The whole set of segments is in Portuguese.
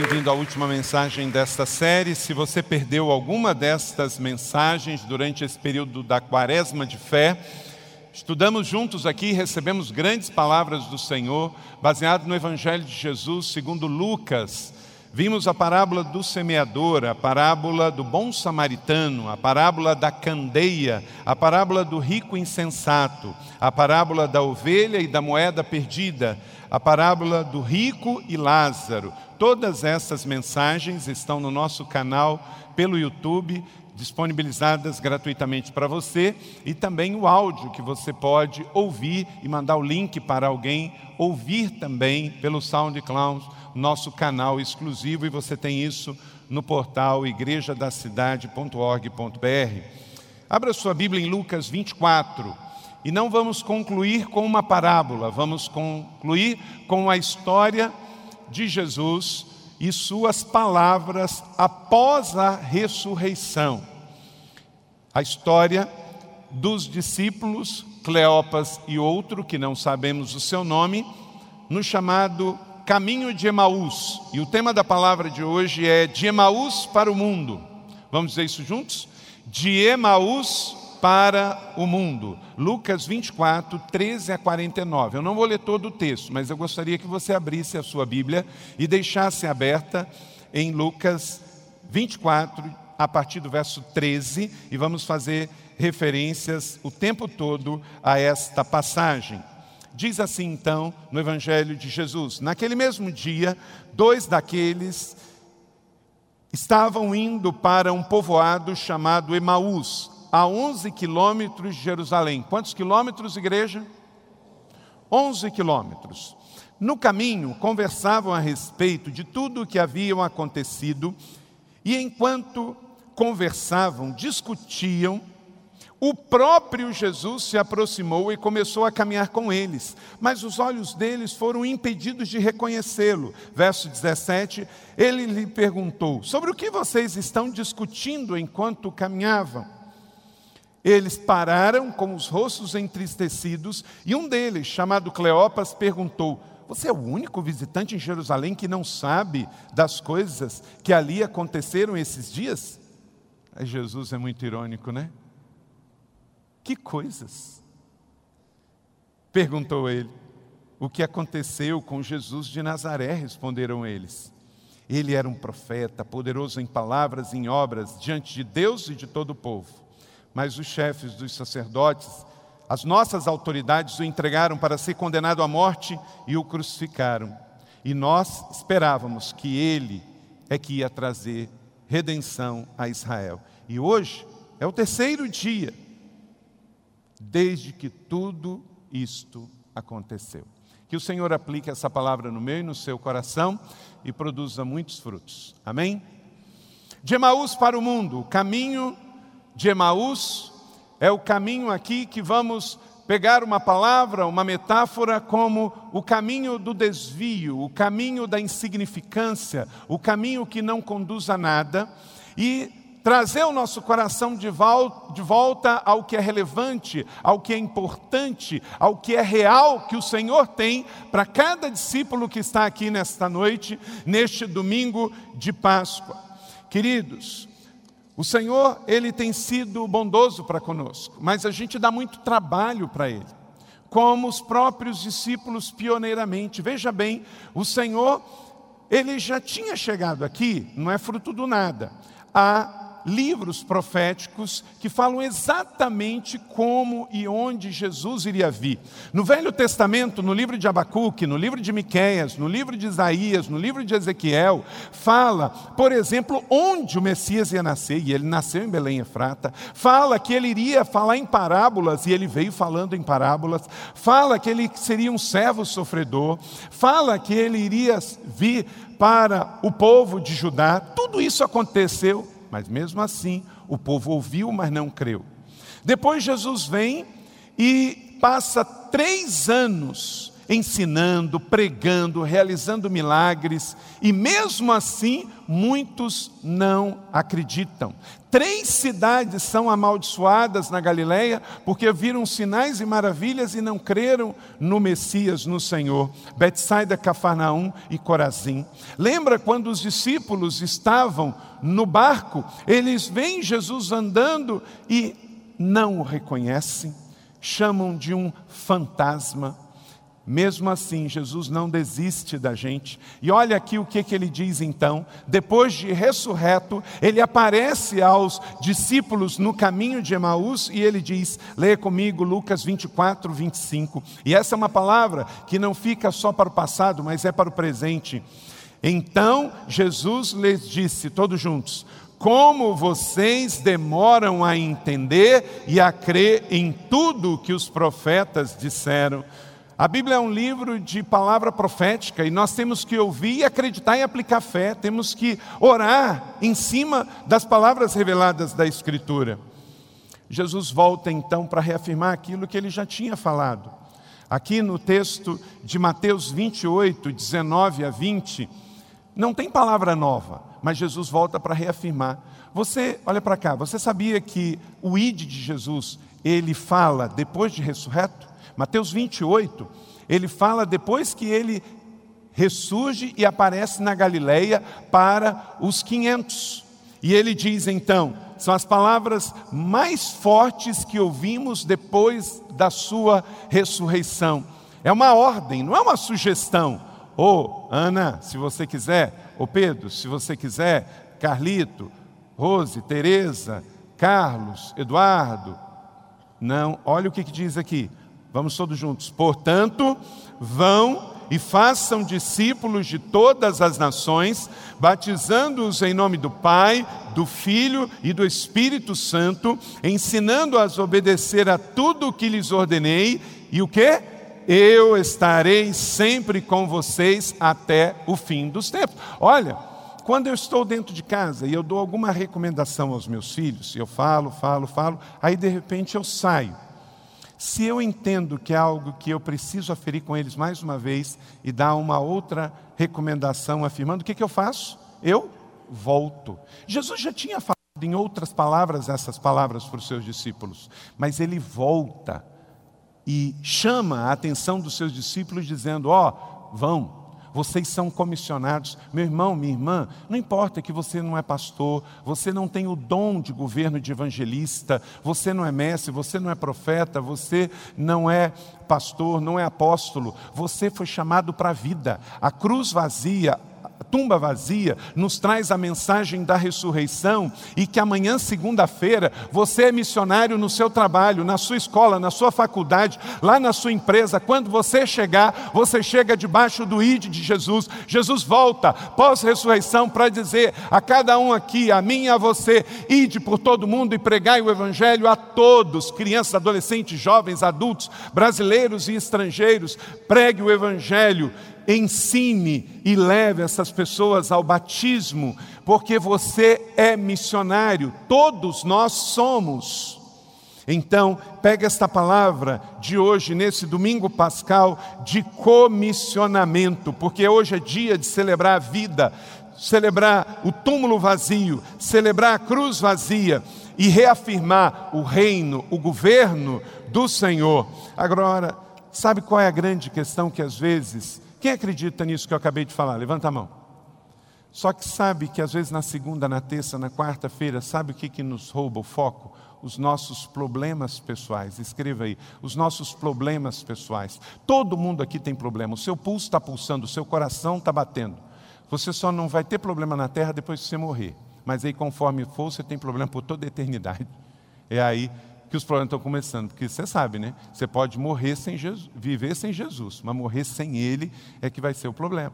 Bem-vindo à última mensagem desta série. Se você perdeu alguma destas mensagens durante esse período da quaresma de fé, estudamos juntos aqui, recebemos grandes palavras do Senhor, baseado no Evangelho de Jesus, segundo Lucas. Vimos a parábola do semeador, a parábola do bom samaritano, a parábola da candeia, a parábola do rico insensato, a parábola da ovelha e da moeda perdida, a parábola do rico e Lázaro. Todas essas mensagens estão no nosso canal pelo YouTube, disponibilizadas gratuitamente para você, e também o áudio que você pode ouvir e mandar o link para alguém ouvir também pelo SoundCloud, nosso canal exclusivo, e você tem isso no portal igrejadacidade.org.br. Abra sua Bíblia em Lucas 24. E não vamos concluir com uma parábola, vamos concluir com a história de Jesus e suas palavras após a ressurreição. A história dos discípulos, Cleopas e outro, que não sabemos o seu nome, no chamado Caminho de Emaús. E o tema da palavra de hoje é de Emaús para o mundo. Vamos dizer isso juntos? De Emaús para o mundo. Lucas 24, 13 a 49. Eu não vou ler todo o texto, mas eu gostaria que você abrisse a sua Bíblia e deixasse aberta em Lucas 24, a partir do verso 13, e vamos fazer referências o tempo todo a esta passagem. Diz assim então no Evangelho de Jesus: Naquele mesmo dia, dois daqueles estavam indo para um povoado chamado Emaús a 11 quilômetros de Jerusalém. Quantos quilômetros, igreja? 11 quilômetros. No caminho, conversavam a respeito de tudo o que havia acontecido, e enquanto conversavam, discutiam, o próprio Jesus se aproximou e começou a caminhar com eles, mas os olhos deles foram impedidos de reconhecê-lo. Verso 17, ele lhe perguntou: Sobre o que vocês estão discutindo enquanto caminhavam? Eles pararam com os rostos entristecidos e um deles, chamado Cleopas, perguntou: Você é o único visitante em Jerusalém que não sabe das coisas que ali aconteceram esses dias? Aí Jesus é muito irônico, né? Que coisas? Perguntou ele. O que aconteceu com Jesus de Nazaré? Responderam eles. Ele era um profeta, poderoso em palavras e em obras, diante de Deus e de todo o povo mas os chefes dos sacerdotes, as nossas autoridades o entregaram para ser condenado à morte e o crucificaram. E nós esperávamos que ele é que ia trazer redenção a Israel. E hoje é o terceiro dia desde que tudo isto aconteceu. Que o Senhor aplique essa palavra no meu e no seu coração e produza muitos frutos. Amém? De Emaús para o mundo, caminho de Emaús, é o caminho aqui que vamos pegar uma palavra, uma metáfora como o caminho do desvio, o caminho da insignificância, o caminho que não conduz a nada e trazer o nosso coração de volta, ao que é relevante, ao que é importante, ao que é real que o Senhor tem para cada discípulo que está aqui nesta noite, neste domingo de Páscoa. Queridos, o Senhor, Ele tem sido bondoso para conosco, mas a gente dá muito trabalho para Ele, como os próprios discípulos pioneiramente. Veja bem, o Senhor, Ele já tinha chegado aqui, não é fruto do nada. Há livros proféticos que falam exatamente como e onde Jesus iria vir. No Velho Testamento, no livro de Abacuque, no livro de Miqueias, no livro de Isaías, no livro de Ezequiel, fala, por exemplo, onde o Messias ia nascer, e ele nasceu em Belém Efrata. Fala que ele iria falar em parábolas, e ele veio falando em parábolas. Fala que ele seria um servo sofredor. Fala que ele iria vir para o povo de Judá. Tudo isso aconteceu Mas mesmo assim, o povo ouviu, mas não creu. Depois Jesus vem e passa três anos ensinando, pregando, realizando milagres, e mesmo assim muitos não acreditam. Três cidades são amaldiçoadas na Galileia porque viram sinais e maravilhas e não creram no Messias, no Senhor. Betsaida, Cafarnaum e Corazim. Lembra quando os discípulos estavam no barco, eles veem Jesus andando e não o reconhecem, chamam de um fantasma. Mesmo assim, Jesus não desiste da gente. E olha aqui o que, que ele diz então. Depois de ressurreto, ele aparece aos discípulos no caminho de Emaús e ele diz: leia comigo Lucas 24, 25. E essa é uma palavra que não fica só para o passado, mas é para o presente. Então Jesus lhes disse, todos juntos: como vocês demoram a entender e a crer em tudo que os profetas disseram. A Bíblia é um livro de palavra profética e nós temos que ouvir, acreditar e aplicar fé, temos que orar em cima das palavras reveladas da Escritura. Jesus volta então para reafirmar aquilo que ele já tinha falado. Aqui no texto de Mateus 28, 19 a 20, não tem palavra nova, mas Jesus volta para reafirmar. Você, olha para cá, você sabia que o id de Jesus, ele fala depois de ressurreto? Mateus 28, ele fala depois que ele ressurge e aparece na Galileia para os 500. E ele diz então: são as palavras mais fortes que ouvimos depois da sua ressurreição. É uma ordem, não é uma sugestão. Ô, oh, Ana, se você quiser, ô oh, Pedro, se você quiser, Carlito, Rose, Teresa, Carlos, Eduardo. Não, olha o que, que diz aqui. Vamos todos juntos. Portanto, vão e façam discípulos de todas as nações, batizando-os em nome do Pai, do Filho e do Espírito Santo, ensinando-as a obedecer a tudo o que lhes ordenei, e o que? Eu estarei sempre com vocês até o fim dos tempos. Olha, quando eu estou dentro de casa e eu dou alguma recomendação aos meus filhos, eu falo, falo, falo, aí de repente eu saio se eu entendo que é algo que eu preciso aferir com eles mais uma vez e dar uma outra recomendação afirmando, o que, que eu faço? Eu volto. Jesus já tinha falado em outras palavras essas palavras para os seus discípulos, mas ele volta e chama a atenção dos seus discípulos dizendo: Ó, oh, vão, vocês são comissionados. Meu irmão, minha irmã, não importa que você não é pastor, você não tem o dom de governo de evangelista, você não é mestre, você não é profeta, você não é pastor, não é apóstolo, você foi chamado para a vida. A cruz vazia, tumba vazia, nos traz a mensagem da ressurreição e que amanhã, segunda-feira, você é missionário no seu trabalho, na sua escola, na sua faculdade, lá na sua empresa. Quando você chegar, você chega debaixo do ID de Jesus. Jesus volta pós-ressurreição para dizer a cada um aqui, a mim e a você: ide por todo mundo e pregai o evangelho a todos, crianças, adolescentes, jovens, adultos, brasileiros e estrangeiros. Pregue o evangelho ensine e leve essas pessoas ao batismo, porque você é missionário, todos nós somos. Então, pega esta palavra de hoje, nesse domingo pascal, de comissionamento, porque hoje é dia de celebrar a vida, celebrar o túmulo vazio, celebrar a cruz vazia e reafirmar o reino, o governo do Senhor. Agora, sabe qual é a grande questão que às vezes quem acredita nisso que eu acabei de falar? Levanta a mão. Só que sabe que às vezes na segunda, na terça, na quarta-feira, sabe o que, que nos rouba o foco? Os nossos problemas pessoais. Escreva aí, os nossos problemas pessoais. Todo mundo aqui tem problema. O seu pulso está pulsando, o seu coração está batendo. Você só não vai ter problema na terra depois que você morrer. Mas aí, conforme for, você tem problema por toda a eternidade. É aí que os problemas estão começando, porque você sabe, né? Você pode morrer sem Jesus, viver sem Jesus, mas morrer sem Ele é que vai ser o problema.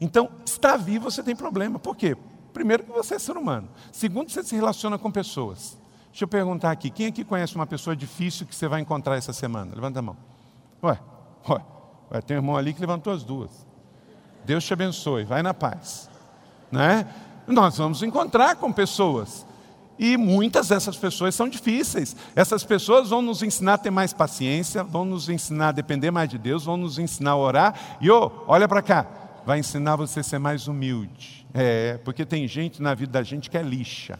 Então, estar vivo você tem problema. Por quê? Primeiro que você é ser humano. Segundo, você se relaciona com pessoas. Deixa eu perguntar aqui, quem aqui conhece uma pessoa difícil que você vai encontrar essa semana? Levanta a mão. Ué, ué, ué tem um irmão ali que levantou as duas. Deus te abençoe, vai na paz. Né? Nós vamos encontrar com pessoas. E muitas dessas pessoas são difíceis. Essas pessoas vão nos ensinar a ter mais paciência, vão nos ensinar a depender mais de Deus, vão nos ensinar a orar. E oh, olha para cá, vai ensinar você a ser mais humilde. É, porque tem gente na vida da gente que é lixa.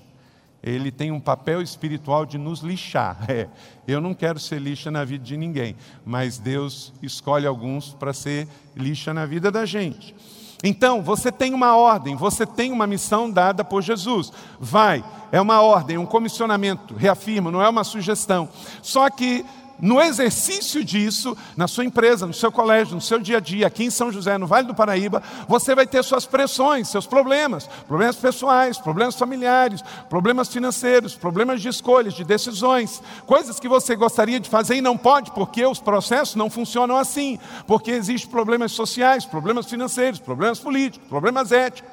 Ele tem um papel espiritual de nos lixar. É, eu não quero ser lixa na vida de ninguém, mas Deus escolhe alguns para ser lixa na vida da gente. Então, você tem uma ordem, você tem uma missão dada por Jesus. Vai, é uma ordem, um comissionamento, reafirma, não é uma sugestão. Só que no exercício disso, na sua empresa, no seu colégio, no seu dia a dia, aqui em São José, no Vale do Paraíba, você vai ter suas pressões, seus problemas, problemas pessoais, problemas familiares, problemas financeiros, problemas de escolhas, de decisões, coisas que você gostaria de fazer e não pode, porque os processos não funcionam assim, porque existem problemas sociais, problemas financeiros, problemas políticos, problemas éticos.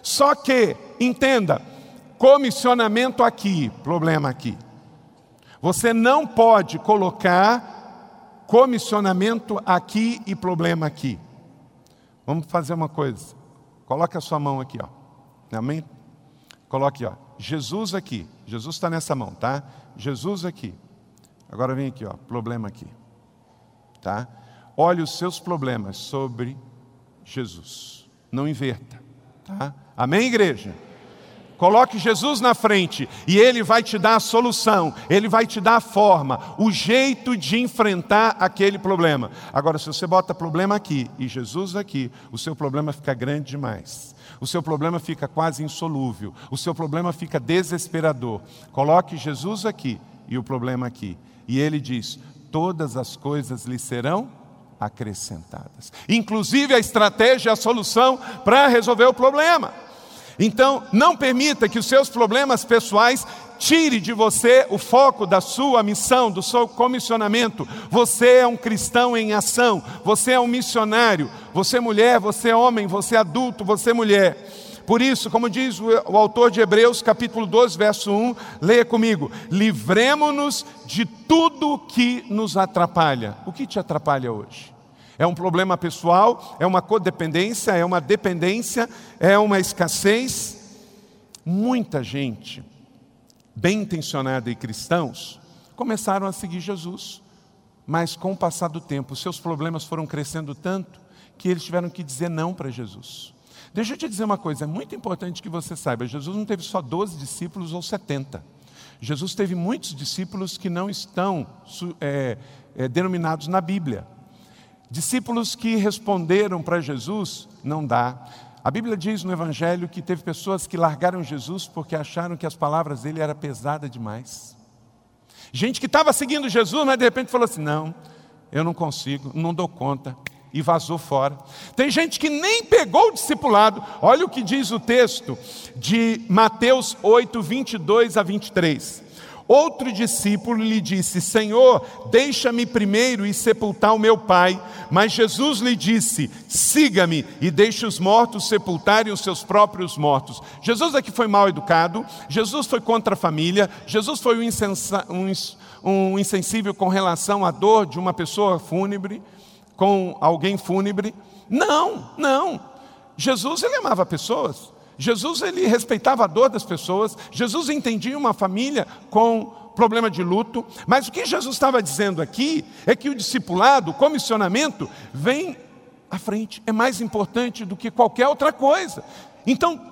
Só que, entenda, comissionamento aqui, problema aqui. Você não pode colocar comissionamento aqui e problema aqui. Vamos fazer uma coisa. Coloque a sua mão aqui, ó. Amém? Coloque, ó. Jesus aqui. Jesus está nessa mão, tá? Jesus aqui. Agora vem aqui, ó. Problema aqui. Tá? Olhe os seus problemas sobre Jesus. Não inverta. Tá? Amém, igreja? Coloque Jesus na frente e Ele vai te dar a solução, Ele vai te dar a forma, o jeito de enfrentar aquele problema. Agora, se você bota problema aqui e Jesus aqui, o seu problema fica grande demais. O seu problema fica quase insolúvel. O seu problema fica desesperador. Coloque Jesus aqui e o problema aqui. E Ele diz: todas as coisas lhe serão acrescentadas, inclusive a estratégia, a solução para resolver o problema. Então, não permita que os seus problemas pessoais tire de você o foco da sua missão, do seu comissionamento. Você é um cristão em ação, você é um missionário, você é mulher, você é homem, você é adulto, você é mulher. Por isso, como diz o, autor de Hebreus, capítulo 12, verso 1, leia comigo: livremos-nos de tudo que nos atrapalha. O que te atrapalha hoje? É um problema pessoal, é uma codependência, é uma dependência, é uma escassez. Muita gente, bem intencionada e cristãos, começaram a seguir Jesus, mas com o passar do tempo, seus problemas foram crescendo tanto que eles tiveram que dizer não para Jesus. Deixa eu te dizer uma coisa, é muito importante que você saiba: Jesus não teve só 12 discípulos ou 70. Jesus teve muitos discípulos que não estão é, é, denominados na Bíblia. Discípulos que responderam para Jesus, não dá. A Bíblia diz no Evangelho que teve pessoas que largaram Jesus porque acharam que as palavras dele eram pesadas demais. Gente que estava seguindo Jesus, mas de repente falou assim: não, eu não consigo, não dou conta. E vazou fora. Tem gente que nem pegou o discipulado. Olha o que diz o texto de Mateus 8, 22 a 23. Outro discípulo lhe disse: Senhor, deixa-me primeiro ir sepultar o meu pai. Mas Jesus lhe disse: Siga-me e deixe os mortos sepultarem os seus próprios mortos. Jesus aqui foi mal educado, Jesus foi contra a família, Jesus foi um, insensa, um, um insensível com relação à dor de uma pessoa fúnebre, com alguém fúnebre. Não, não. Jesus ele amava pessoas. Jesus ele respeitava a dor das pessoas, Jesus entendia uma família com problema de luto, mas o que Jesus estava dizendo aqui é que o discipulado, o comissionamento, vem à frente, é mais importante do que qualquer outra coisa. Então,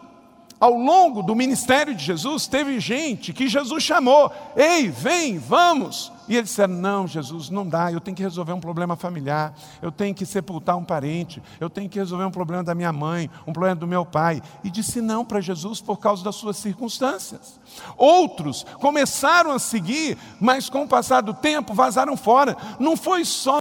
ao longo do ministério de Jesus, teve gente que Jesus chamou: Ei, vem, vamos. E eles disseram: Não, Jesus, não dá, eu tenho que resolver um problema familiar, eu tenho que sepultar um parente, eu tenho que resolver um problema da minha mãe, um problema do meu pai. E disse não para Jesus por causa das suas circunstâncias. Outros começaram a seguir, mas com o passar do tempo vazaram fora. Não foi só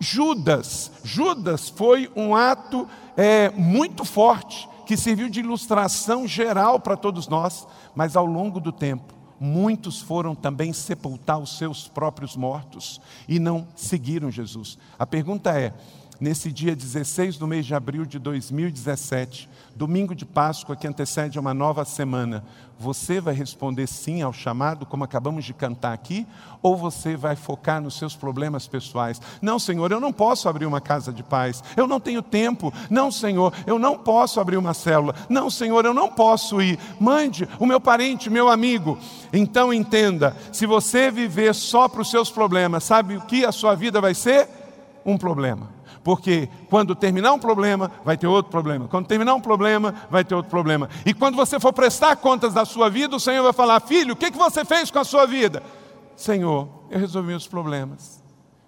Judas, Judas foi um ato é, muito forte que serviu de ilustração geral para todos nós, mas ao longo do tempo, muitos foram também sepultar os seus próprios mortos e não seguiram Jesus. A pergunta é: nesse dia 16 do mês de abril de 2017, domingo de Páscoa que antecede uma nova semana, você vai responder sim ao chamado, como acabamos de cantar aqui, ou você vai focar nos seus problemas pessoais? Não, Senhor, eu não posso abrir uma casa de paz, eu não tenho tempo. Não, Senhor, eu não posso abrir uma célula. Não, Senhor, eu não posso ir. Mande o meu parente, meu amigo. Então entenda: se você viver só para os seus problemas, sabe o que a sua vida vai ser? Um problema. Porque quando terminar um problema, vai ter outro problema. Quando terminar um problema, vai ter outro problema. E quando você for prestar contas da sua vida, o Senhor vai falar: Filho, o que você fez com a sua vida? Senhor, eu resolvi os problemas.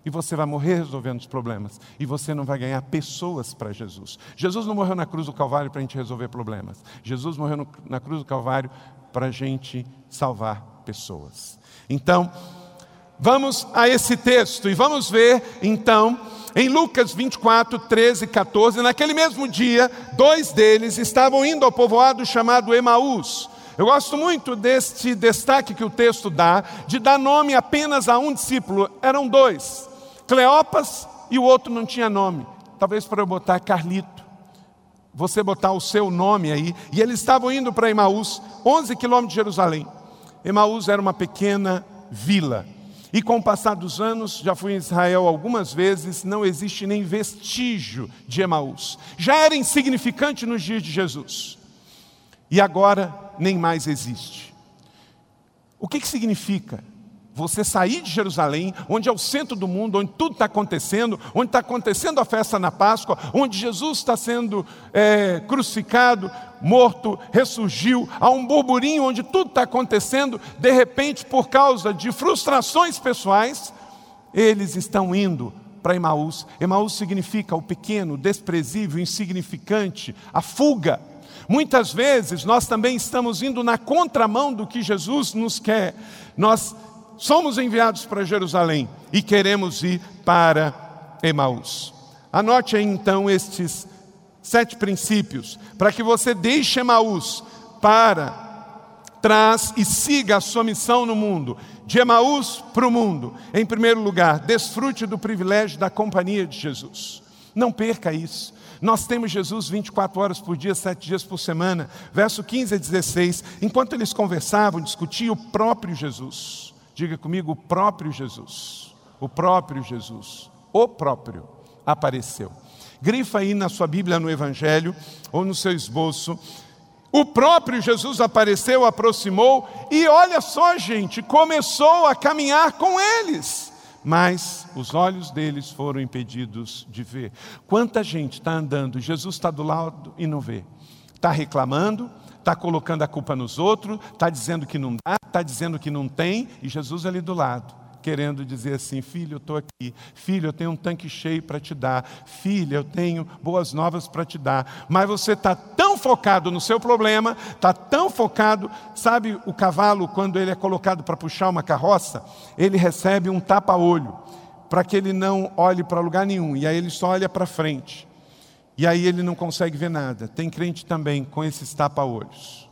E você vai morrer resolvendo os problemas. E você não vai ganhar pessoas para Jesus. Jesus não morreu na cruz do Calvário para a gente resolver problemas. Jesus morreu no, na cruz do Calvário para a gente salvar pessoas. Então, vamos a esse texto e vamos ver, então, em Lucas 24, 13 e 14, naquele mesmo dia, dois deles estavam indo ao povoado chamado Emaús. Eu gosto muito deste destaque que o texto dá, de dar nome apenas a um discípulo. Eram dois, Cleopas e o outro não tinha nome. Talvez para eu botar Carlito. Você botar o seu nome aí. E eles estavam indo para Emaús, 11 quilômetros de Jerusalém. Emaús era uma pequena vila. E com o passar dos anos, já fui em Israel algumas vezes, não existe nem vestígio de Emaús. Já era insignificante nos dias de Jesus. E agora nem mais existe. O que, que significa? Você sair de Jerusalém, onde é o centro do mundo, onde tudo está acontecendo, onde está acontecendo a festa na Páscoa, onde Jesus está sendo é, crucificado, morto, ressurgiu, há um burburinho onde tudo está acontecendo, de repente, por causa de frustrações pessoais, eles estão indo para Emaús. Emaús significa o pequeno, desprezível, insignificante, a fuga. Muitas vezes nós também estamos indo na contramão do que Jesus nos quer. Nós somos enviados para Jerusalém e queremos ir para Emaús. Anote aí então estes sete princípios para que você deixe Emaús para trás e siga a sua missão no mundo. De Emaús para o mundo. Em primeiro lugar, desfrute do privilégio da companhia de Jesus. Não perca isso. Nós temos Jesus 24 horas por dia, sete dias por semana. Verso 15 a 16. Enquanto eles conversavam, discutiam o próprio Jesus. Diga comigo, o próprio Jesus. O próprio Jesus. O próprio apareceu. Grifa aí na sua Bíblia, no Evangelho, ou no seu esboço. O próprio Jesus apareceu, aproximou e olha só, gente, começou a caminhar com eles. Mas os olhos deles foram impedidos de ver. Quanta gente está andando, Jesus está do lado e não vê. Está reclamando, está colocando a culpa nos outros, está dizendo que não dá, está dizendo que não tem, e Jesus ali do lado, querendo dizer assim: Filho, eu estou aqui, filho, eu tenho um tanque cheio para te dar, filha, eu tenho boas novas para te dar, mas você está tão focado no seu problema, está tão focado, sabe, o cavalo, quando ele é colocado para puxar uma carroça, ele recebe um tapa-olho, para que ele não olhe para lugar nenhum, e aí ele só olha para frente. E aí ele não consegue ver nada. Tem crente também com esses tapa-olhos.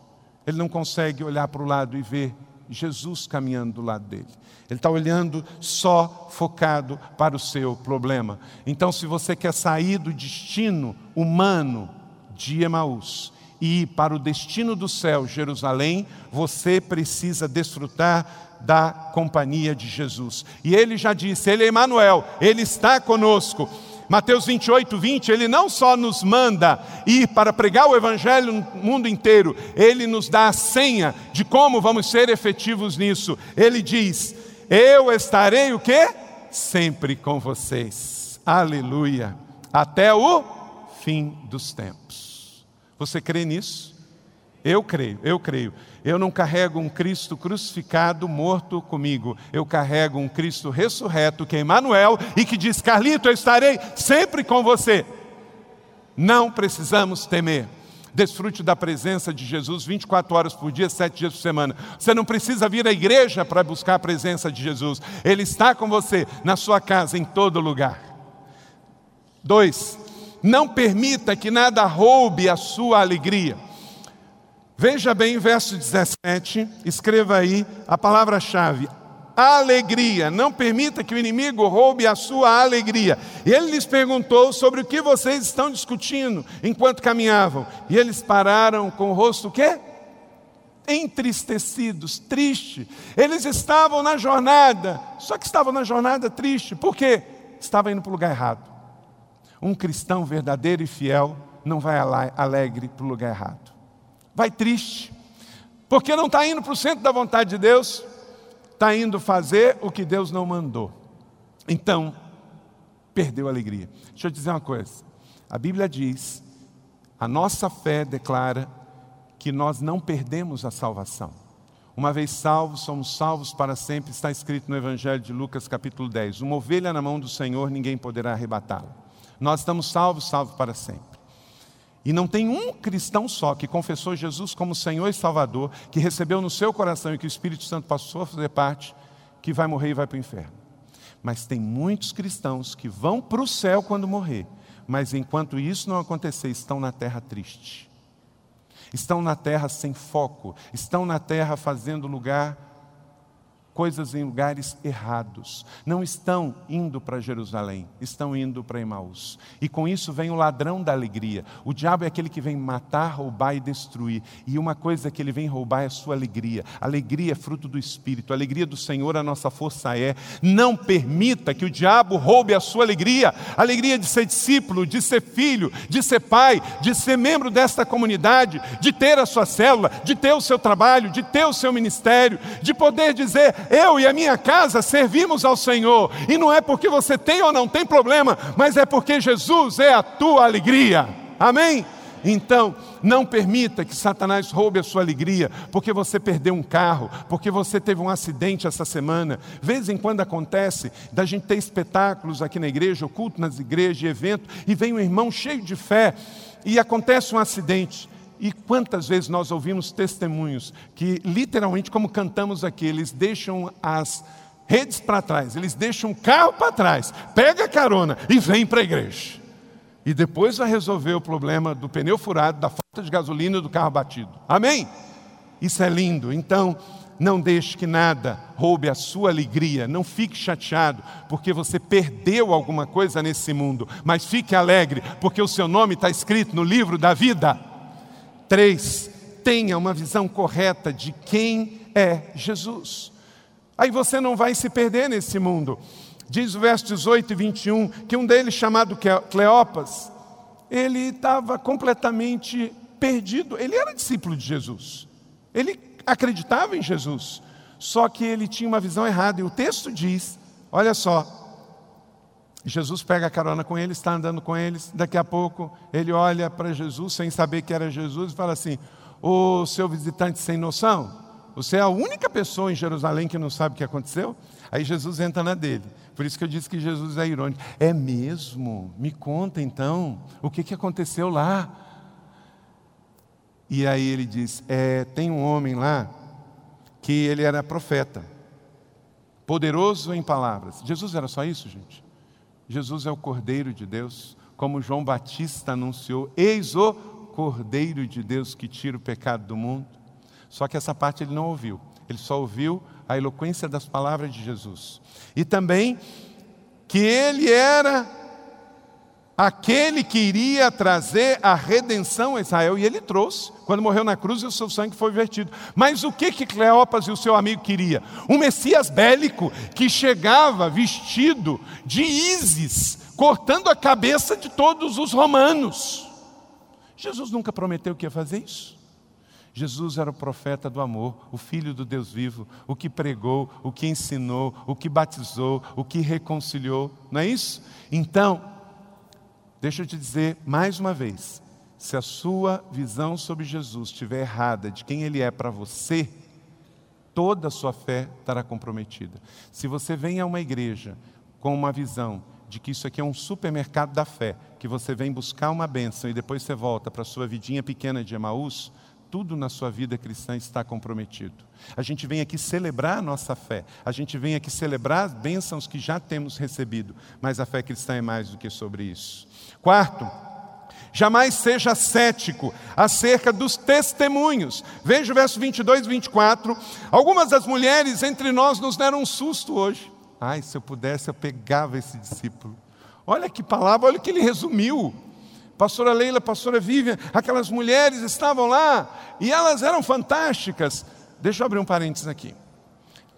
Ele não consegue olhar para o lado e ver Jesus caminhando do lado dele. Ele está olhando só focado para o seu problema. Então, se você quer sair do destino humano de Emaús e ir para o destino do céu, Jerusalém, você precisa desfrutar da companhia de Jesus. E ele já disse: Ele é Emmanuel, Ele está conosco. Mateus 28, 20, ele não só nos manda ir para pregar o Evangelho no mundo inteiro, ele nos dá a senha de como vamos ser efetivos nisso. Ele diz: Eu estarei o quê? Sempre com vocês. Aleluia. Até o fim dos tempos. Você crê nisso? Eu creio, eu creio. Eu não carrego um Cristo crucificado, morto comigo. Eu carrego um Cristo ressurreto, que é Emmanuel, e que diz: Carlito, eu estarei sempre com você. Não precisamos temer. Desfrute da presença de Jesus 24 horas por dia, 7 dias por semana. Você não precisa vir à igreja para buscar a presença de Jesus. Ele está com você na sua casa, em todo lugar. Dois, não permita que nada roube a sua alegria. Veja bem, verso 17, escreva aí a palavra-chave: alegria. Não permita que o inimigo roube a sua alegria. E ele lhes perguntou sobre o que vocês estão discutindo enquanto caminhavam. E eles pararam com o rosto o quê? Entristecidos, triste. Eles estavam na jornada, só que estavam na jornada triste. Por quê? Estava indo para o lugar errado. Um cristão verdadeiro e fiel não vai alegre para o lugar errado. Vai triste, porque não está indo para o centro da vontade de Deus, está indo fazer o que Deus não mandou. Então, perdeu a alegria. Deixa eu dizer uma coisa. A Bíblia diz, a nossa fé declara que nós não perdemos a salvação. Uma vez salvos, somos salvos para sempre, está escrito no Evangelho de Lucas, capítulo 10. Uma ovelha na mão do Senhor, ninguém poderá arrebatá-la. Nós estamos salvos, salvos para sempre. E não tem um cristão só que confessou Jesus como Senhor e Salvador, que recebeu no seu coração e que o Espírito Santo passou a fazer parte, que vai morrer e vai para o inferno. Mas tem muitos cristãos que vão para o céu quando morrer, mas enquanto isso não acontecer, estão na terra triste. Estão na terra sem foco, estão na terra fazendo lugar coisas em lugares errados. Não estão indo para Jerusalém, estão indo para Emaús. E com isso vem o ladrão da alegria. O diabo é aquele que vem matar, roubar e destruir. E uma coisa que ele vem roubar é a sua alegria. Alegria é fruto do Espírito. A alegria do Senhor, a nossa força é. Não permita que o diabo roube a sua alegria. A alegria de ser discípulo, de ser filho, de ser pai, de ser membro desta comunidade, de ter a sua célula, de ter o seu trabalho, de ter o seu ministério, de poder dizer: eu e a minha casa servimos ao Senhor. E não é porque você tem ou não tem problema, mas é porque Jesus é a tua alegria. Amém? Então, não permita que Satanás roube a sua alegria, porque você perdeu um carro, porque você teve um acidente essa semana. De vez em quando acontece da gente ter espetáculos aqui na igreja, oculto nas igrejas, evento, e vem um irmão cheio de fé e acontece um acidente. E quantas vezes nós ouvimos testemunhos que, literalmente, como cantamos aqui, eles deixam as redes para trás, eles deixam o carro para trás, pega a carona e vem para a igreja. E depois vai resolver o problema do pneu furado, da falta de gasolina e do carro batido. Amém? Isso é lindo. Então, não deixe que nada roube a sua alegria, não fique chateado porque você perdeu alguma coisa nesse mundo, mas fique alegre porque o seu nome está escrito no livro da vida. Três, tenha uma visão correta de quem é Jesus. Aí você não vai se perder nesse mundo. Diz o verso 18 e 21 que um deles, chamado Cleopas, ele estava completamente perdido. Ele era discípulo de Jesus. Ele acreditava em Jesus. Só que ele tinha uma visão errada. E o texto diz: olha só, Jesus pega a carona com eles, está andando com eles. Daqui a pouco ele olha para Jesus, sem saber que era Jesus, e fala assim: Ô seu visitante sem noção, você é a única pessoa em Jerusalém que não sabe o que aconteceu? Aí Jesus entra na dele. Por isso que eu disse que Jesus é irônico. É mesmo? Me conta então, o que, que aconteceu lá? E aí ele diz: é, tem um homem lá que ele era profeta, poderoso em palavras. Jesus era só isso, gente? Jesus é o Cordeiro de Deus, como João Batista anunciou: Eis o Cordeiro de Deus que tira o pecado do mundo. Só que essa parte ele não ouviu, ele só ouviu a eloquência das palavras de Jesus. E também que ele era aquele que iria trazer a redenção a Israel, e ele trouxe, quando morreu na cruz o seu sangue foi vertido. Mas o que que Cleopas e o seu amigo queria? Um Messias bélico que chegava vestido de ísis, cortando a cabeça de todos os romanos. Jesus nunca prometeu que ia fazer isso. Jesus era o profeta do amor, o filho do Deus vivo, o que pregou, o que ensinou, o que batizou, o que reconciliou, não é isso? Então, Deixa eu te dizer mais uma vez: se a sua visão sobre Jesus estiver errada de quem Ele é para você, toda a sua fé estará comprometida. Se você vem a uma igreja com uma visão de que isso aqui é um supermercado da fé, que você vem buscar uma bênção e depois você volta para a sua vidinha pequena de Emaús, tudo na sua vida cristã está comprometido. A gente vem aqui celebrar a nossa fé, a gente vem aqui celebrar as bênçãos que já temos recebido, mas a fé cristã é mais do que sobre isso. Quarto, Jamais seja cético acerca dos testemunhos. Veja o verso 22 e 24. Algumas das mulheres entre nós nos deram um susto hoje. Ai, se eu pudesse, eu pegava esse discípulo. Olha que palavra, olha que ele resumiu. Pastora Leila, pastora Vivian, aquelas mulheres estavam lá e elas eram fantásticas. Deixa eu abrir um parênteses aqui.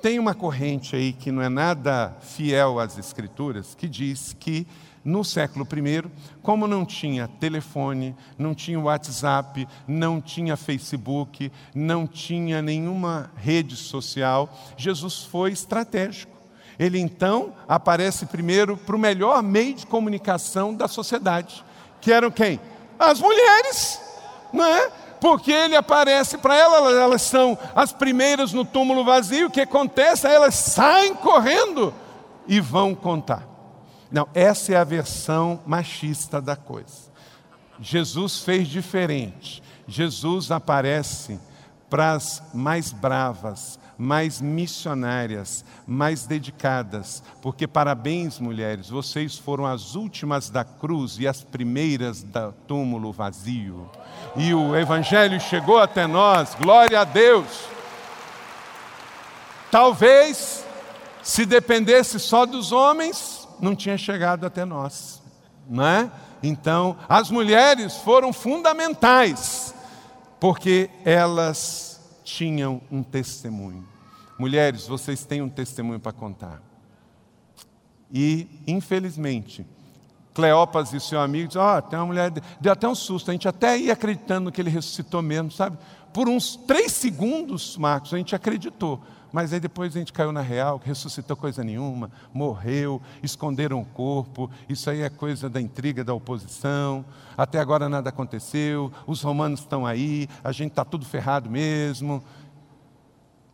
Tem uma corrente aí que não é nada fiel às Escrituras, que diz que no século I, como não tinha telefone, não tinha WhatsApp, não tinha Facebook, não tinha nenhuma rede social, Jesus foi estratégico. Ele então aparece primeiro para o melhor meio de comunicação da sociedade, que eram quem? As mulheres, não é? Porque ele aparece para elas, elas são as primeiras no túmulo vazio, o que acontece? Elas saem correndo e vão contar. Não, essa é a versão machista da coisa. Jesus fez diferente. Jesus aparece para as mais bravas, mais missionárias, mais dedicadas, porque parabéns, mulheres, vocês foram as últimas da cruz e as primeiras do túmulo vazio. E o evangelho chegou até nós, glória a Deus. Talvez se dependesse só dos homens, não tinha chegado até nós, não é? Então, as mulheres foram fundamentais, porque elas tinham um testemunho. Mulheres, vocês têm um testemunho para contar. E, infelizmente, Cleopas e seu amigo ó, oh, tem uma mulher, deu até um susto, a gente até ia acreditando que ele ressuscitou mesmo, sabe? Por uns três segundos, Marcos, a gente acreditou. Mas aí depois a gente caiu na real, ressuscitou coisa nenhuma, morreu, esconderam o corpo, isso aí é coisa da intriga da oposição, até agora nada aconteceu, os romanos estão aí, a gente está tudo ferrado mesmo.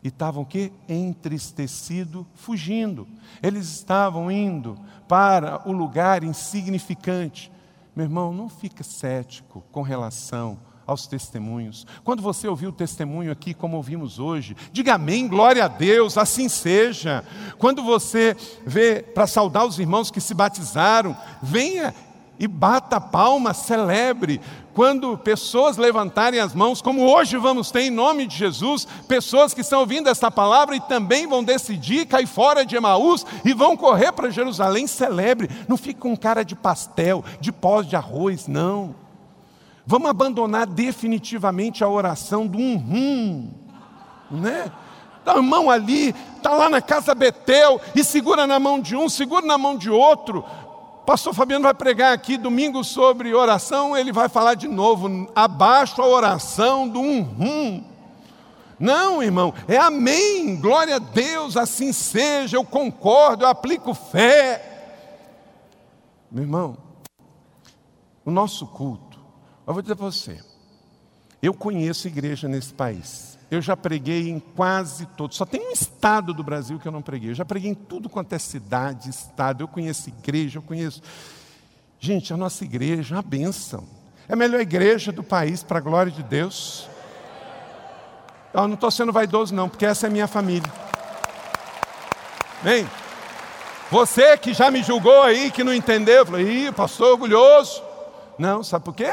E estavam o quê? Entristecido, fugindo. Eles estavam indo para o lugar insignificante. Meu irmão, não fica cético com relação aos testemunhos. Quando você ouvir o testemunho aqui, como ouvimos hoje, diga amém, glória a Deus, assim seja. Quando você vê para saudar os irmãos que se batizaram, venha e bata palma, celebre. Quando pessoas levantarem as mãos, como hoje vamos ter em nome de Jesus, pessoas que estão ouvindo esta palavra e também vão decidir cair fora de Emaús e vão correr para Jerusalém, celebre. Não fique com cara de pastel, de pós de arroz, não. Vamos abandonar definitivamente a oração do um rum, né? Dá a mão ali, está lá na casa Betel e segura na mão de um, segura na mão de outro. Pastor Fabiano vai pregar aqui domingo sobre oração, ele vai falar de novo, abaixo a oração do um rum. Não, irmão, é amém, glória a Deus, assim seja, eu concordo, eu aplico fé. Meu irmão, o nosso culto eu vou dizer para você, eu conheço igreja nesse país. Eu já preguei em quase todos. Só tem um estado do Brasil que eu não preguei. Eu já preguei em tudo quanto é cidade, estado. Eu conheço igreja, eu conheço. Gente, a nossa igreja é uma bênção. É a melhor igreja do país, para a glória de Deus. Eu não estou sendo vaidoso, não, porque essa é minha família. Bem, você que já me julgou aí, que não entendeu, falou, ih, pastor orgulhoso. Não, sabe por quê?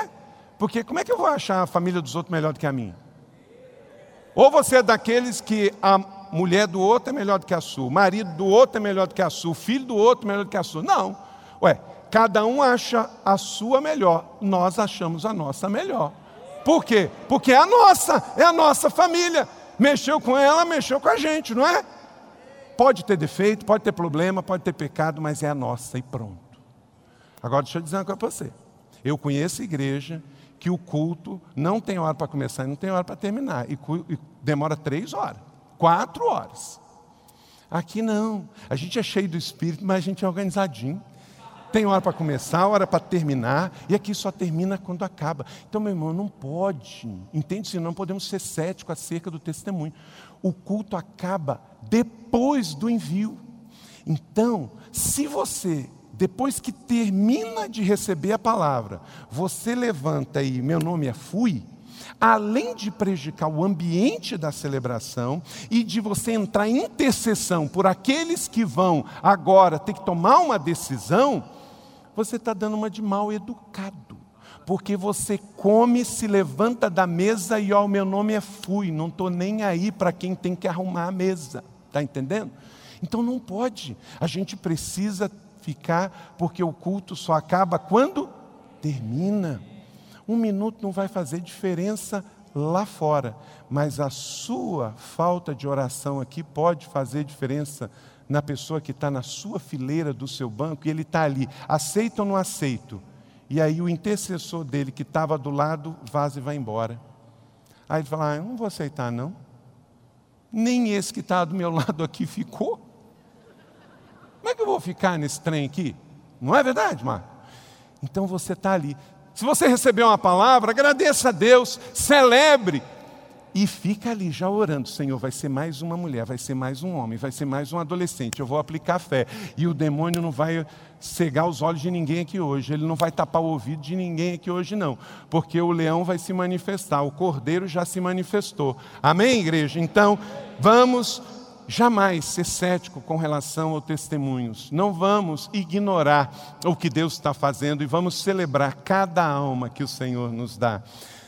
Porque como é que eu vou achar a família dos outros melhor do que a minha? Ou você é daqueles que a mulher do outro é melhor do que a sua, o marido do outro é melhor do que a sua, o filho do outro é melhor do que a sua. Não. Ué, cada um acha a sua melhor, nós achamos a nossa melhor. Por quê? Porque é a nossa, é a nossa família. Mexeu com ela, mexeu com a gente, não é? Pode ter defeito, pode ter problema, pode ter pecado, mas é a nossa e pronto. Agora deixa eu dizer uma coisa para você. Eu conheço igreja que o culto não tem hora para começar e não tem hora para terminar. E, e demora três horas, quatro horas. Aqui não. A gente é cheio do espírito, mas a gente é organizadinho. Tem hora para começar, hora para terminar, e aqui só termina quando acaba. Então, meu irmão, não pode, entende-se? Não podemos ser céticos acerca do testemunho. O culto acaba depois do envio. Então, se você depois que termina de receber a palavra, você levanta e meu nome é Fui, além de prejudicar o ambiente da celebração e de você entrar em intercessão por aqueles que vão agora ter que tomar uma decisão, você está dando uma de mal educado. porque você come, se levanta da mesa e ó, meu nome é fui, não estou nem aí para quem tem que arrumar a mesa, está entendendo? Então não pode, a gente precisa ficar, porque o culto só acaba quando termina. Um minuto não vai fazer diferença lá fora, mas a sua falta de oração aqui pode fazer diferença na pessoa que está na sua fileira do seu banco e ele está ali, aceito ou não aceito? E aí o intercessor dele que estava do lado vaza e vai embora. Aí ele fala: ah, eu não vou aceitar, não. Nem esse que está do meu lado aqui ficou. Como é que eu vou ficar nesse trem aqui? Não é verdade, Marco? Então você está ali. Se você recebeu uma palavra, agradeça a Deus, celebre, e fica ali já orando: Senhor, vai ser mais uma mulher, vai ser mais um homem, vai ser mais um adolescente. Eu vou aplicar fé. E o demônio não vai cegar os olhos de ninguém aqui hoje, ele não vai tapar o ouvido de ninguém aqui hoje, não, porque o leão vai se manifestar, o cordeiro já se manifestou. Amém, igreja? Então, vamos jamais ser cético com relação aos testemunhos. Não vamos ignorar o que Deus está fazendo e vamos celebrar cada alma que o Senhor nos dá.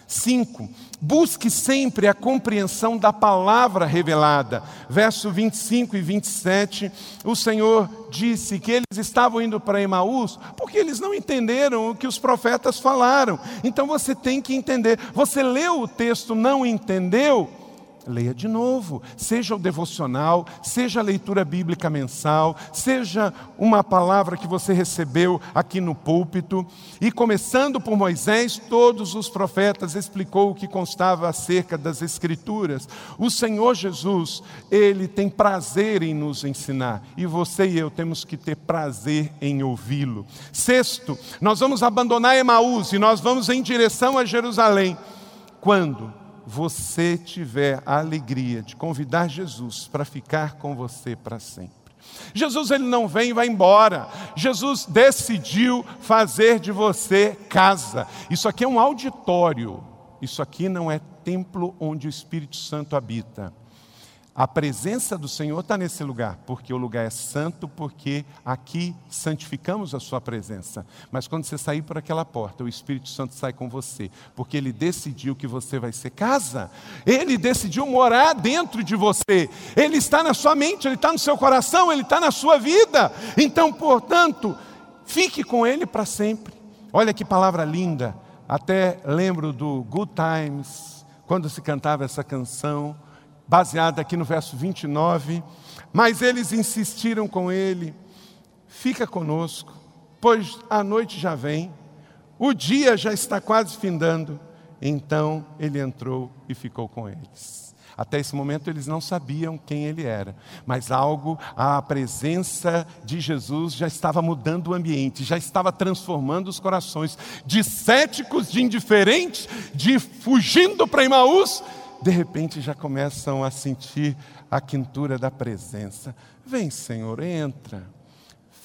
5. Busque sempre a compreensão da palavra revelada. Verso 25 e 27, o Senhor disse que eles estavam indo para Emaús porque eles não entenderam o que os profetas falaram. Então você tem que entender. Você leu o texto, não entendeu? Leia de novo. Seja o devocional, seja a leitura bíblica mensal, seja uma palavra que você recebeu aqui no púlpito. E começando por Moisés, todos os profetas explicou o que constava acerca das Escrituras. O Senhor Jesus, ele tem prazer em nos ensinar, e você e eu temos que ter prazer em ouvi-lo. Sexto, nós vamos abandonar Emaús e nós vamos em direção a Jerusalém. Quando? Você tiver a alegria de convidar Jesus para ficar com você para sempre. Jesus ele não vem e vai embora. Jesus decidiu fazer de você casa. Isso aqui é um auditório. Isso aqui não é templo onde o Espírito Santo habita. A presença do Senhor está nesse lugar, porque o lugar é santo, porque aqui santificamos a sua presença. Mas quando você sair por aquela porta, o Espírito Santo sai com você, porque ele decidiu que você vai ser casa. Ele decidiu morar dentro de você. Ele está na sua mente, ele está no seu coração, ele está na sua vida. Então, portanto, fique com ele para sempre. Olha que palavra linda. Até lembro do Good Times, quando se cantava essa canção baseada aqui no verso 29. Mas eles insistiram com ele: fica conosco, pois a noite já vem, o dia já está quase findando. Então ele entrou e ficou com eles. Até esse momento eles não sabiam quem ele era, mas algo, a presença de Jesus já estava mudando o ambiente, já estava transformando os corações de céticos, de indiferentes, de fugindo para Imaús, de repente já começam a sentir a quintura da presença. Vem, Senhor, entra.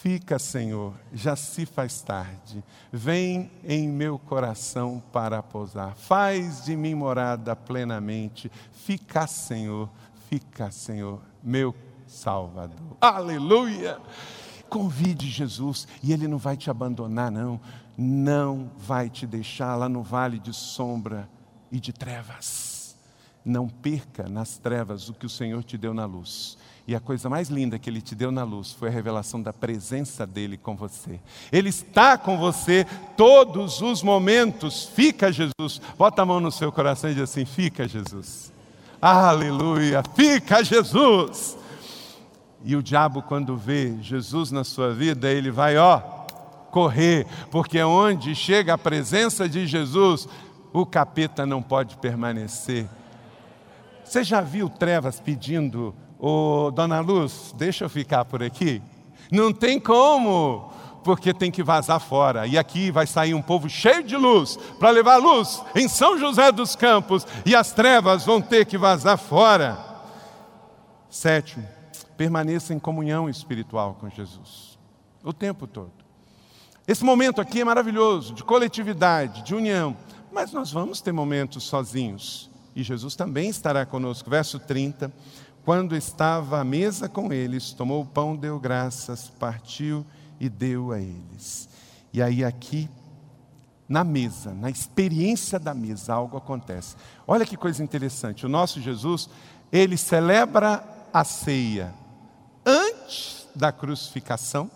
Fica, Senhor, já se faz tarde. Vem em meu coração para pousar. Faz de mim morada plenamente. Fica, Senhor, fica, Senhor, meu Salvador. Aleluia! Convide Jesus e Ele não vai te abandonar, não. Não vai te deixar lá no vale de sombra e de trevas. Não perca nas trevas o que o Senhor te deu na luz. E a coisa mais linda que Ele te deu na luz foi a revelação da presença dEle com você. Ele está com você todos os momentos. Fica, Jesus. Bota a mão no seu coração e diz assim: Fica, Jesus. Aleluia. Fica, Jesus. E o diabo, quando vê Jesus na sua vida, ele vai, ó, correr, porque onde chega a presença de Jesus, o capeta não pode permanecer você já viu Trevas pedindo, ô oh, Dona Luz, deixa eu ficar por aqui? Não tem como, porque tem que vazar fora. E aqui vai sair um povo cheio de luz para levar luz em São José dos Campos, e as trevas vão ter que vazar fora. Sétimo, permaneça em comunhão espiritual com Jesus, o tempo todo. Esse momento aqui é maravilhoso, de coletividade, de união, mas nós vamos ter momentos sozinhos e Jesus também estará conosco. Verso 30. Quando estava à mesa com eles, tomou o pão, deu graças, partiu e deu a eles. E aí aqui na mesa, na experiência da mesa, algo acontece. Olha que coisa interessante. O nosso Jesus, ele celebra a ceia antes da crucificação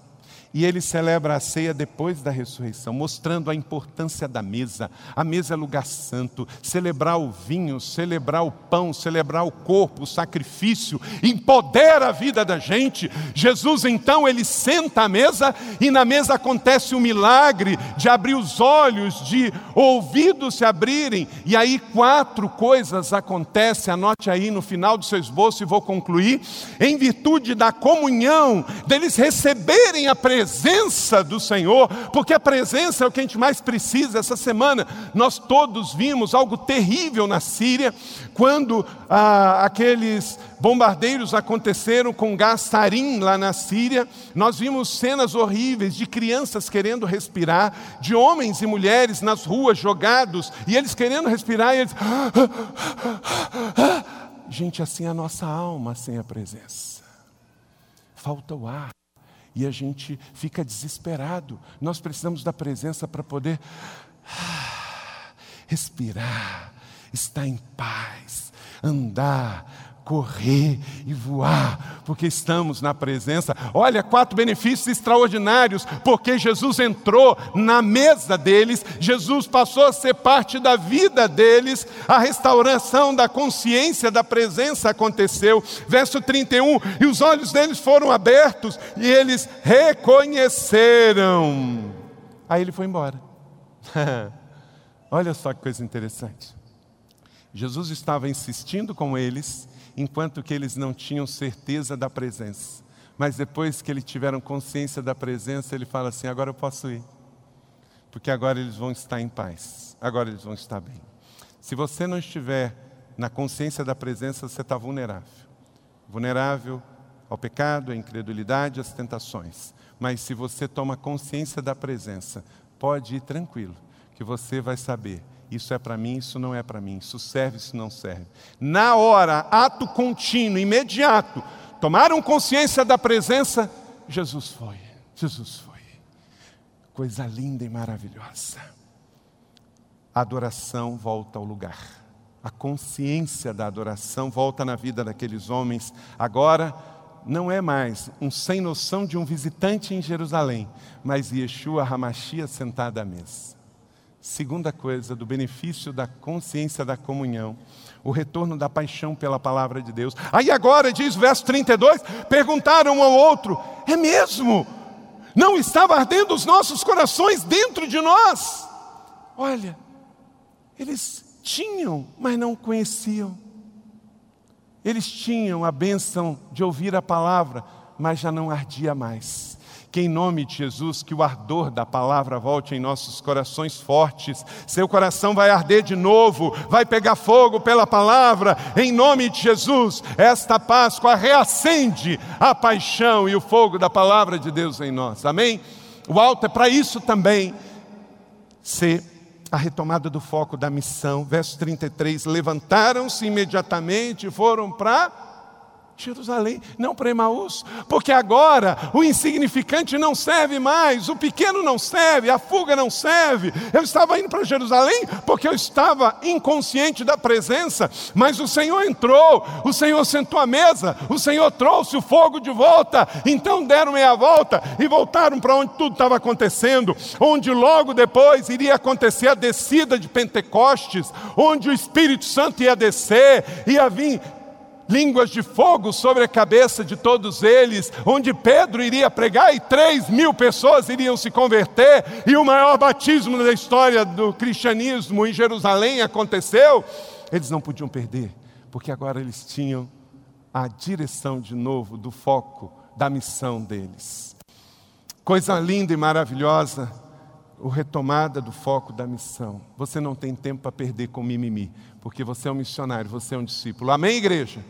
e ele celebra a ceia depois da ressurreição, mostrando a importância da mesa. A mesa é lugar santo. Celebrar o vinho, celebrar o pão, celebrar o corpo, o sacrifício, empodera a vida da gente. Jesus, então, ele senta à mesa e na mesa acontece o milagre de abrir os olhos, de ouvidos se abrirem. E aí, quatro coisas acontecem. Anote aí no final do seu esboço e vou concluir. Em virtude da comunhão, deles receberem a presença presença do Senhor, porque a presença é o que a gente mais precisa. Essa semana nós todos vimos algo terrível na Síria, quando ah, aqueles bombardeiros aconteceram com gás sarin lá na Síria. Nós vimos cenas horríveis de crianças querendo respirar, de homens e mulheres nas ruas jogados, e eles querendo respirar, e eles. Gente, assim é a nossa alma sem a presença. Falta o ar e a gente fica desesperado. Nós precisamos da presença para poder ah, respirar, estar em paz, andar, correr e voar, porque estamos na presença. Olha, quatro benefícios extraordinários, porque Jesus entrou na mesa deles, Jesus passou a ser parte da vida deles, a restauração da consciência da presença aconteceu. Verso 31: E os olhos deles foram abertos e eles reconheceram. Aí ele foi embora. Olha só que coisa interessante. Jesus estava insistindo com eles enquanto que eles não tinham certeza da presença. Mas depois que eles tiveram consciência da presença, ele fala assim: agora eu posso ir, porque agora eles vão estar em paz, agora eles vão estar bem. Se você não estiver na consciência da presença, você está vulnerável vulnerável ao pecado, à incredulidade, às tentações. Mas se você toma consciência da presença, pode ir tranquilo, que você vai saber isso é para mim, isso não é para mim, isso serve, isso não serve. Na hora, ato contínuo, imediato, tomaram consciência da presença, Jesus foi, Jesus foi. Coisa linda e maravilhosa. A adoração volta ao lugar. A consciência da adoração volta na vida daqueles homens. Agora, não é mais um sem noção de um visitante em Jerusalém, mas Yeshua Hamashia sentado à mesa. Segunda coisa, do benefício da consciência da comunhão, o retorno da paixão pela palavra de Deus. Aí agora, diz o verso 32, perguntaram um ao outro: é mesmo? Não estava ardendo os nossos corações dentro de nós? Olha, eles tinham, mas não conheciam. Eles tinham a bênção de ouvir a palavra, mas já não ardia mais. Que em nome de Jesus, que o ardor da palavra volte em nossos corações fortes. Seu coração vai arder de novo, vai pegar fogo pela palavra. Em nome de Jesus, esta Páscoa reacende a paixão e o fogo da palavra de Deus em nós. Amém? O alto é para isso também ser a retomada do foco da missão. Verso 33: levantaram-se imediatamente e foram para Jerusalém, não para Emaús, porque agora o insignificante não serve mais, o pequeno não serve, a fuga não serve. Eu estava indo para Jerusalém porque eu estava inconsciente da presença, mas o Senhor entrou, o Senhor sentou à mesa, o Senhor trouxe o fogo de volta. Então deram meia volta e voltaram para onde tudo estava acontecendo, onde logo depois iria acontecer a descida de Pentecostes, onde o Espírito Santo ia descer, ia vir línguas de fogo sobre a cabeça de todos eles, onde Pedro iria pregar e três mil pessoas iriam se converter, e o maior batismo da história do cristianismo em Jerusalém aconteceu, eles não podiam perder, porque agora eles tinham a direção de novo do foco da missão deles. Coisa linda e maravilhosa, o retomada do foco da missão. Você não tem tempo para perder com mimimi, porque você é um missionário, você é um discípulo. Amém, igreja?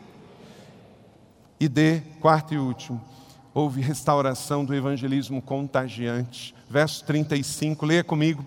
E D, quarto e último, houve restauração do evangelismo contagiante. Verso 35, leia comigo.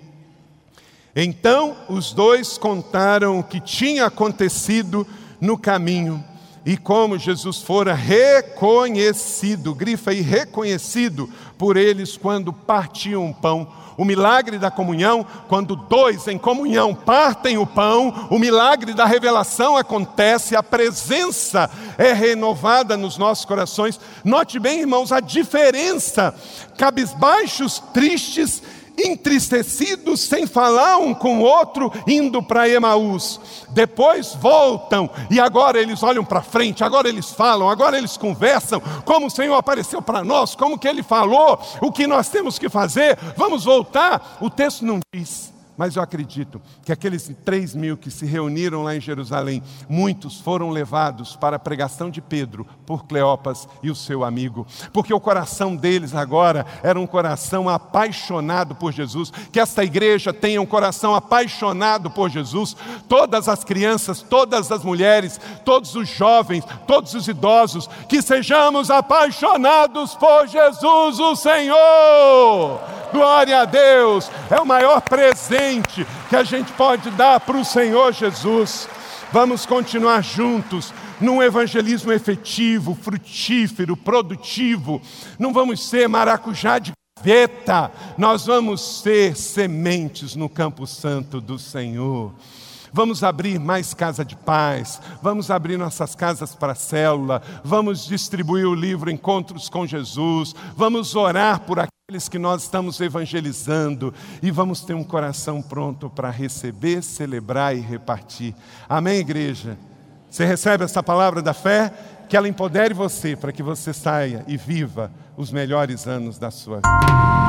Então os dois contaram o que tinha acontecido no caminho e como Jesus fora reconhecido, grifa aí, reconhecido por eles quando partiam o pão. O milagre da comunhão, quando dois em comunhão partem o pão, o milagre da revelação acontece, a presença é renovada nos nossos corações. Note bem, irmãos, a diferença: cabisbaixos, tristes entristecidos, sem falar um com o outro, indo para Emaús. Depois voltam e agora eles olham para frente, agora eles falam, agora eles conversam, como o Senhor apareceu para nós, como que Ele falou, o que nós temos que fazer, vamos voltar. O texto não diz. Mas eu acredito que aqueles três mil que se reuniram lá em Jerusalém, muitos foram levados para a pregação de Pedro por Cleopas e o seu amigo, porque o coração deles agora era um coração apaixonado por Jesus. Que esta igreja tenha um coração apaixonado por Jesus. Todas as crianças, todas as mulheres, todos os jovens, todos os idosos, que sejamos apaixonados por Jesus, o Senhor. Glória a Deus, é o maior presente que a gente pode dar para o Senhor Jesus. Vamos continuar juntos num evangelismo efetivo, frutífero, produtivo. Não vamos ser maracujá de gaveta, nós vamos ser sementes no campo santo do Senhor. Vamos abrir mais casa de paz, vamos abrir nossas casas para célula, vamos distribuir o livro Encontros com Jesus, vamos orar por aqueles que nós estamos evangelizando e vamos ter um coração pronto para receber, celebrar e repartir. Amém, igreja? Você recebe essa palavra da fé? Que ela empodere você para que você saia e viva os melhores anos da sua vida.